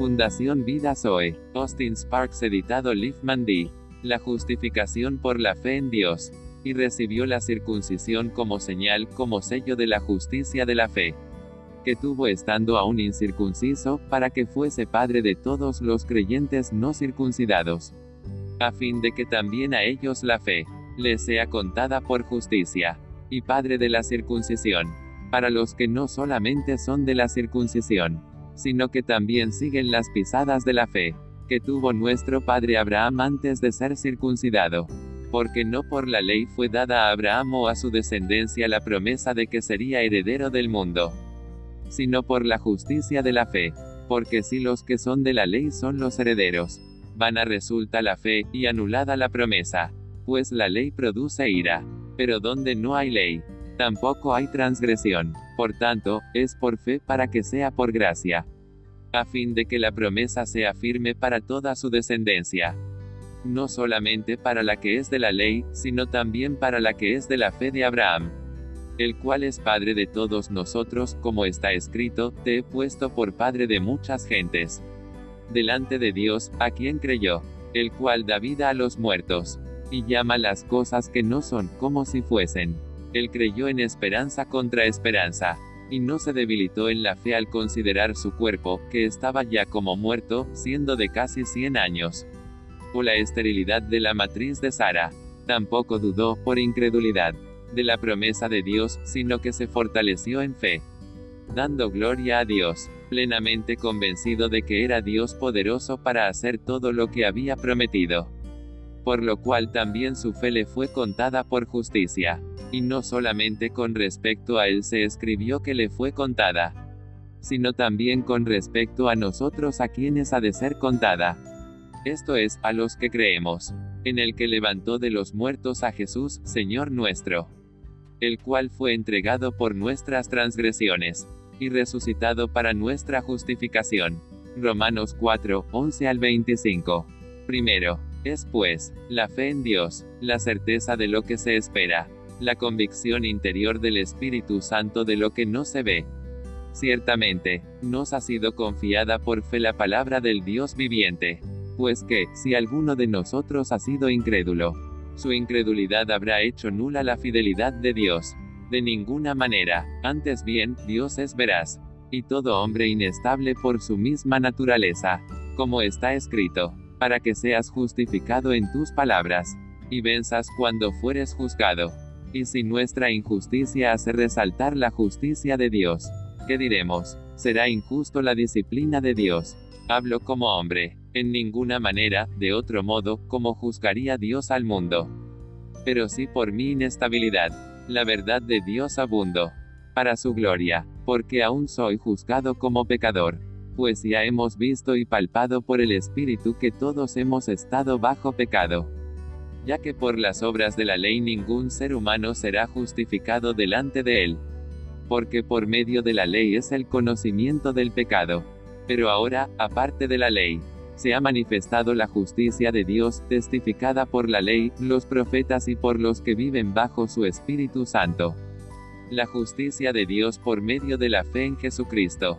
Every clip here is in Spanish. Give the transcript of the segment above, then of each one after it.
Fundación Vida Zoe. Austin Sparks editado Liefman D. La justificación por la fe en Dios. Y recibió la circuncisión como señal, como sello de la justicia de la fe. Que tuvo estando aún incircunciso, para que fuese padre de todos los creyentes no circuncidados. A fin de que también a ellos la fe les sea contada por justicia. Y padre de la circuncisión. Para los que no solamente son de la circuncisión sino que también siguen las pisadas de la fe, que tuvo nuestro padre Abraham antes de ser circuncidado. Porque no por la ley fue dada a Abraham o a su descendencia la promesa de que sería heredero del mundo, sino por la justicia de la fe. Porque si los que son de la ley son los herederos, vana resulta la fe, y anulada la promesa. Pues la ley produce ira. Pero donde no hay ley, tampoco hay transgresión. Por tanto, es por fe para que sea por gracia. A fin de que la promesa sea firme para toda su descendencia. No solamente para la que es de la ley, sino también para la que es de la fe de Abraham. El cual es Padre de todos nosotros, como está escrito, te he puesto por Padre de muchas gentes. Delante de Dios, a quien creyó, el cual da vida a los muertos, y llama las cosas que no son, como si fuesen. Él creyó en esperanza contra esperanza, y no se debilitó en la fe al considerar su cuerpo, que estaba ya como muerto, siendo de casi 100 años. O la esterilidad de la matriz de Sara. Tampoco dudó, por incredulidad, de la promesa de Dios, sino que se fortaleció en fe. Dando gloria a Dios, plenamente convencido de que era Dios poderoso para hacer todo lo que había prometido por lo cual también su fe le fue contada por justicia. Y no solamente con respecto a él se escribió que le fue contada, sino también con respecto a nosotros a quienes ha de ser contada. Esto es, a los que creemos, en el que levantó de los muertos a Jesús, Señor nuestro, el cual fue entregado por nuestras transgresiones, y resucitado para nuestra justificación. Romanos 4, 11 al 25. Primero, es pues, la fe en Dios, la certeza de lo que se espera, la convicción interior del Espíritu Santo de lo que no se ve. Ciertamente, nos ha sido confiada por fe la palabra del Dios viviente. Pues que, si alguno de nosotros ha sido incrédulo, su incredulidad habrá hecho nula la fidelidad de Dios. De ninguna manera, antes bien, Dios es veraz, y todo hombre inestable por su misma naturaleza. Como está escrito, para que seas justificado en tus palabras, y venzas cuando fueres juzgado. Y si nuestra injusticia hace resaltar la justicia de Dios, ¿qué diremos? ¿Será injusto la disciplina de Dios? Hablo como hombre, en ninguna manera, de otro modo, como juzgaría Dios al mundo. Pero sí por mi inestabilidad, la verdad de Dios abundo, para su gloria, porque aún soy juzgado como pecador pues ya hemos visto y palpado por el Espíritu que todos hemos estado bajo pecado. Ya que por las obras de la ley ningún ser humano será justificado delante de él. Porque por medio de la ley es el conocimiento del pecado. Pero ahora, aparte de la ley, se ha manifestado la justicia de Dios, testificada por la ley, los profetas y por los que viven bajo su Espíritu Santo. La justicia de Dios por medio de la fe en Jesucristo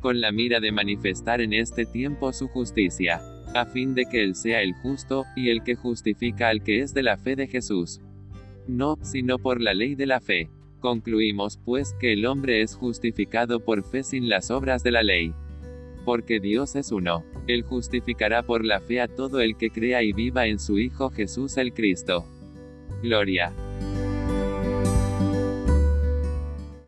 con la mira de manifestar en este tiempo su justicia, a fin de que Él sea el justo, y el que justifica al que es de la fe de Jesús. No, sino por la ley de la fe. Concluimos, pues, que el hombre es justificado por fe sin las obras de la ley. Porque Dios es uno. Él justificará por la fe a todo el que crea y viva en su Hijo Jesús el Cristo. Gloria.